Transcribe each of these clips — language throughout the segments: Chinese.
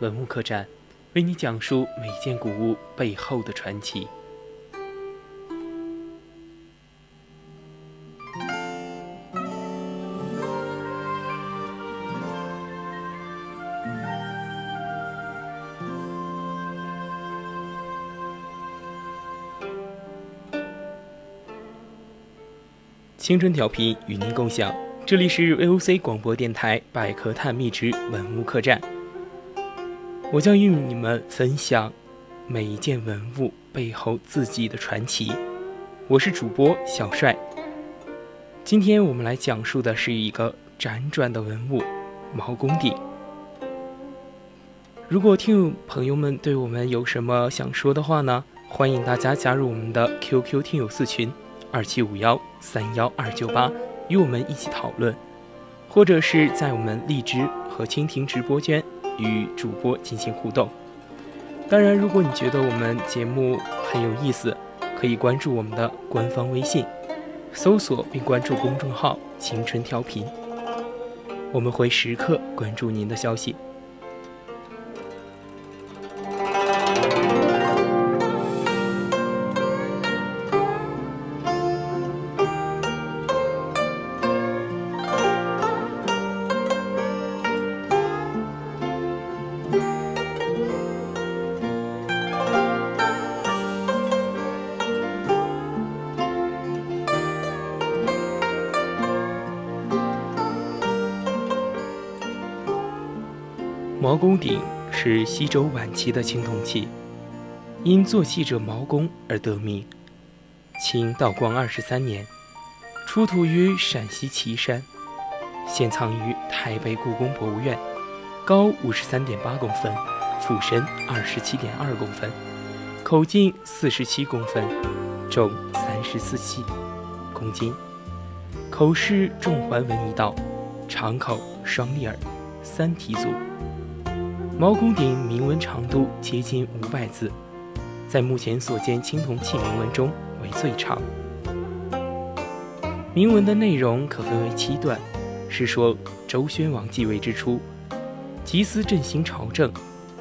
文物客栈，为你讲述每件古物背后的传奇。青春调频与您共享，这里是 VOC 广播电台百科探秘之文物客栈。我将与你们分享每一件文物背后自己的传奇。我是主播小帅。今天我们来讲述的是一个辗转的文物——毛公鼎。如果听友朋友们对我们有什么想说的话呢？欢迎大家加入我们的 QQ 听友四群二七五幺三幺二九八，与我们一起讨论，或者是在我们荔枝和蜻蜓直播间。与主播进行互动。当然，如果你觉得我们节目很有意思，可以关注我们的官方微信，搜索并关注公众号“青春调频”，我们会时刻关注您的消息。毛公鼎是西周晚期的青铜器，因做器者毛公而得名。清道光二十三年，出土于陕西岐山，现藏于台北故宫博物院，高五十三点八公分，腹深二十七点二公分，口径四十七公分，重三十四七公斤，口饰重环纹一道，长口双立耳，三体足。毛公鼎铭文长度接近五百字，在目前所见青铜器铭文中为最长。铭文的内容可分为七段，是说周宣王继位之初，集思振兴朝政，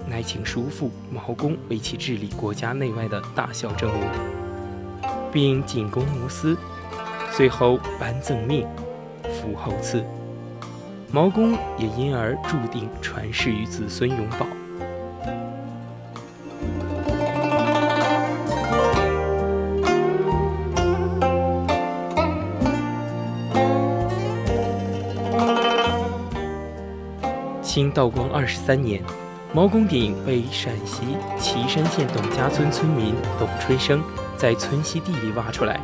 乃请叔父毛公为其治理国家内外的大小政务，并进宫无私，随后颁赠命，服后赐。毛公也因而注定传世于子孙永保。清道光二十三年，毛公鼎被陕西岐山县董家村村民董春生在村西地里挖出来，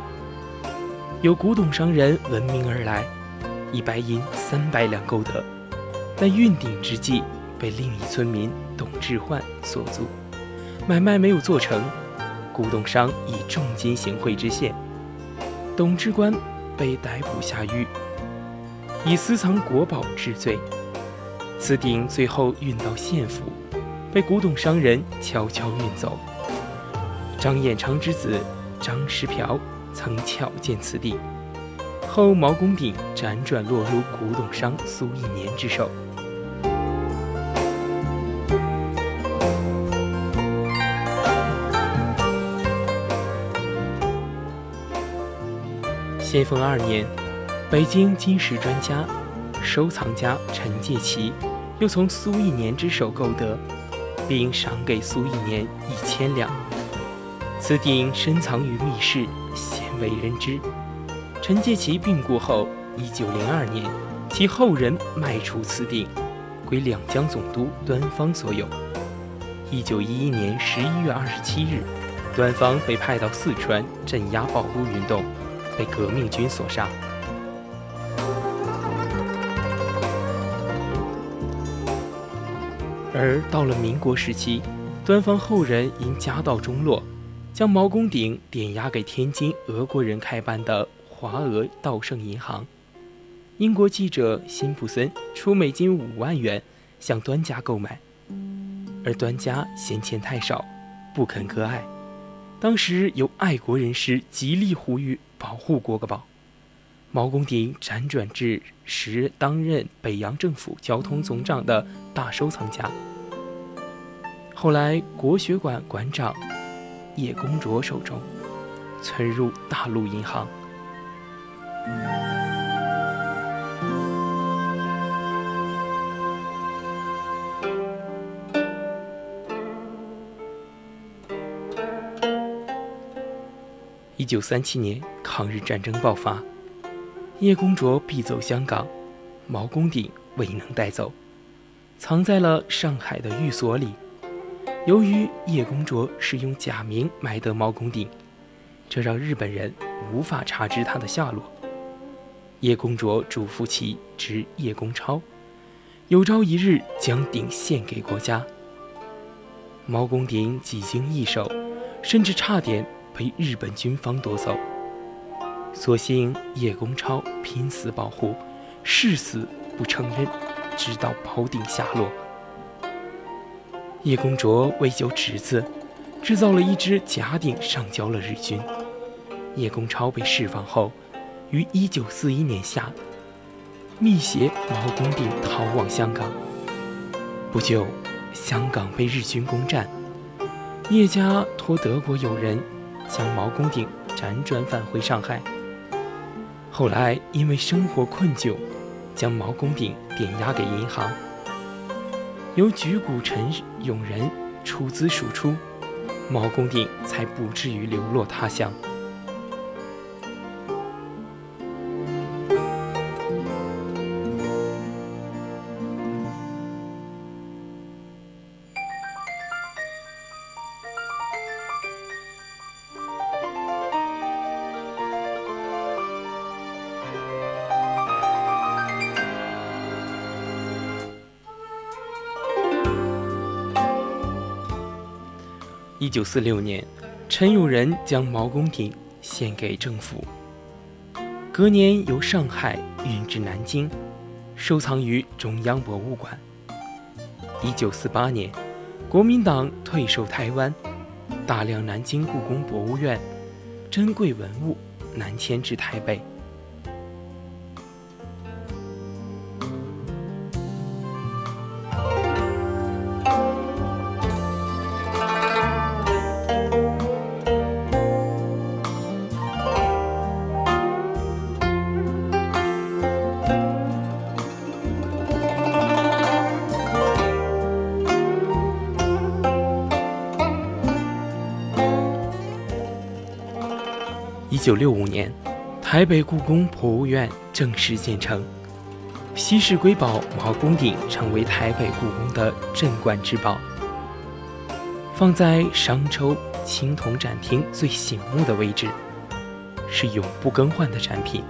有古董商人闻名而来。以白银三百两购得，但运鼎之际被另一村民董志焕所租，买卖没有做成，古董商以重金行贿知县，董志官被逮捕下狱，以私藏国宝治罪。此鼎最后运到县府，被古董商人悄悄运走。张彦昌之子张师朴曾巧见此鼎。后毛公鼎辗转落入古董商苏一年之手。咸丰二年，北京金石专家、收藏家陈介奇又从苏一年之手购得，并赏给苏一年一千两。此鼎深藏于密室，鲜为人知。陈介奇病故后，一九零二年，其后人卖出此鼎，归两江总督端方所有。一九一一年十一月二十七日，端方被派到四川镇压保路运动，被革命军所杀。而到了民国时期，端方后人因家道中落，将毛公鼎点押给天津俄国人开办的华俄道盛银行。英国记者辛普森出美金五万元向端家购买，而端家嫌钱太少，不肯割爱。当时有爱国人士极力呼吁保护国宝，毛公鼎辗转至时担任北洋政府交通总长的大收藏家，后来国学馆馆长叶公卓手中，存入大陆银行。一九三七年，抗日战争爆发，叶公卓必走香港，毛公鼎未能带走，藏在了上海的寓所里。由于叶公卓是用假名买得毛公鼎，这让日本人无法查知他的下落。叶公卓嘱咐其侄叶公超，有朝一日将鼎献给国家。毛公鼎几经易手，甚至差点。被日本军方夺走，所幸叶公超拼死保护，誓死不承认，直到宝鼎下落。叶公卓为救侄子，制造了一只假鼎上交了日军。叶公超被释放后，于1941年夏，密携毛公鼎逃往香港。不久，香港被日军攻占，叶家托德国友人。将毛公鼎辗转返回上海，后来因为生活困窘，将毛公鼎抵押给银行，由举谷陈永仁出资赎出，毛公鼎才不至于流落他乡。一九四六年，陈永仁将毛公鼎献给政府，隔年由上海运至南京，收藏于中央博物馆。一九四八年，国民党退守台湾，大量南京故宫博物院珍贵文物南迁至台北。一九六五年，台北故宫博物院正式建成，稀世瑰宝毛公鼎成为台北故宫的镇馆之宝，放在商周青铜展厅最醒目的位置，是永不更换的展品。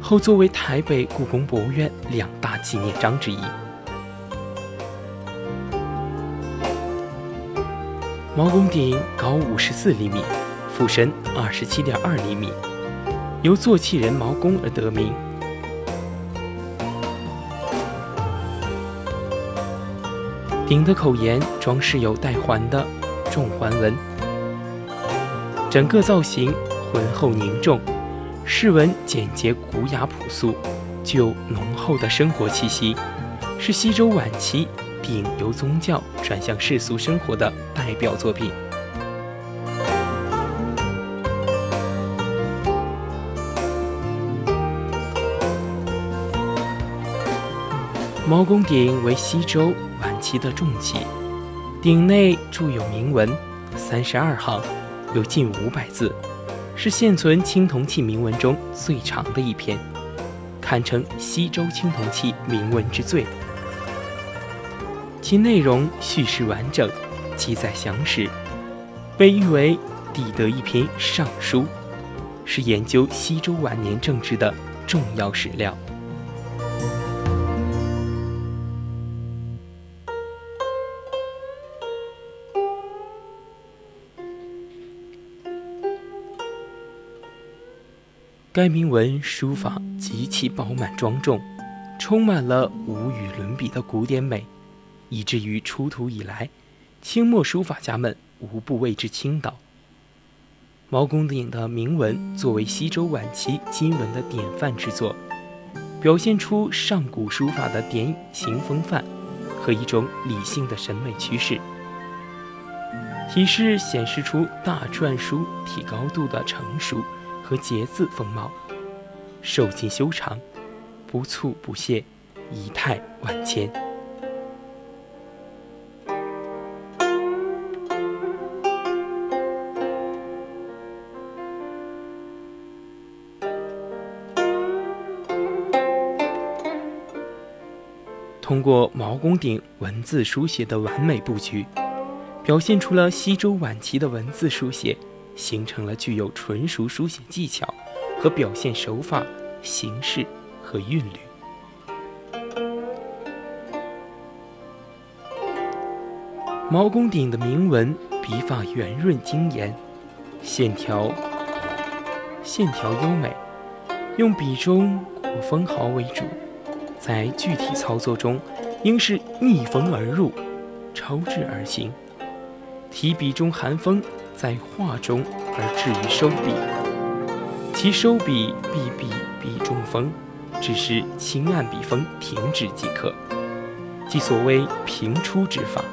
后作为台北故宫博物院两大纪念章之一。毛公鼎高五十四厘米。斧身二十七点二厘米，由做器人毛公而得名。鼎的口沿装饰有带环的重环纹，整个造型浑厚凝重，饰纹简洁古雅朴素，具有浓厚的生活气息，是西周晚期鼎由宗教转向世俗生活的代表作品。毛公鼎为西周晚期的重器，鼎内铸有铭文三十二行，有近五百字，是现存青铜器铭文中最长的一篇，堪称西周青铜器铭文之最。其内容叙事完整，记载详实，被誉为帝德一篇尚书，是研究西周晚年政治的重要史料。该铭文书法极其饱满庄重，充满了无与伦比的古典美，以至于出土以来，清末书法家们无不为之倾倒。毛公鼎的铭文作为西周晚期金文的典范之作，表现出上古书法的典型风范和一种理性的审美趋势，体式显示出大篆书体高度的成熟。和节字风貌，瘦劲修长，不蹙不懈，仪态万千。通过毛公鼎文字书写的完美布局，表现出了西周晚期的文字书写。形成了具有纯熟书写技巧和表现手法、形式和韵律。毛公鼎的铭文笔法圆润精严，线条线条优美，用笔中过分毫为主，在具体操作中应是逆风而入，超至而行，提笔中含风。在画中而至于收笔，其收笔必笔笔中锋，只是轻按笔锋停止即可，即所谓平出之法。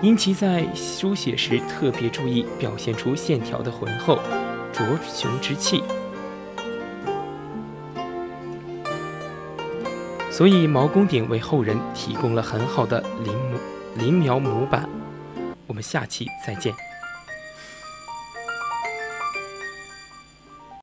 因其在书写时特别注意表现出线条的浑厚、卓雄之气，所以毛公鼎为后人提供了很好的临摹临描模板。们下期再见。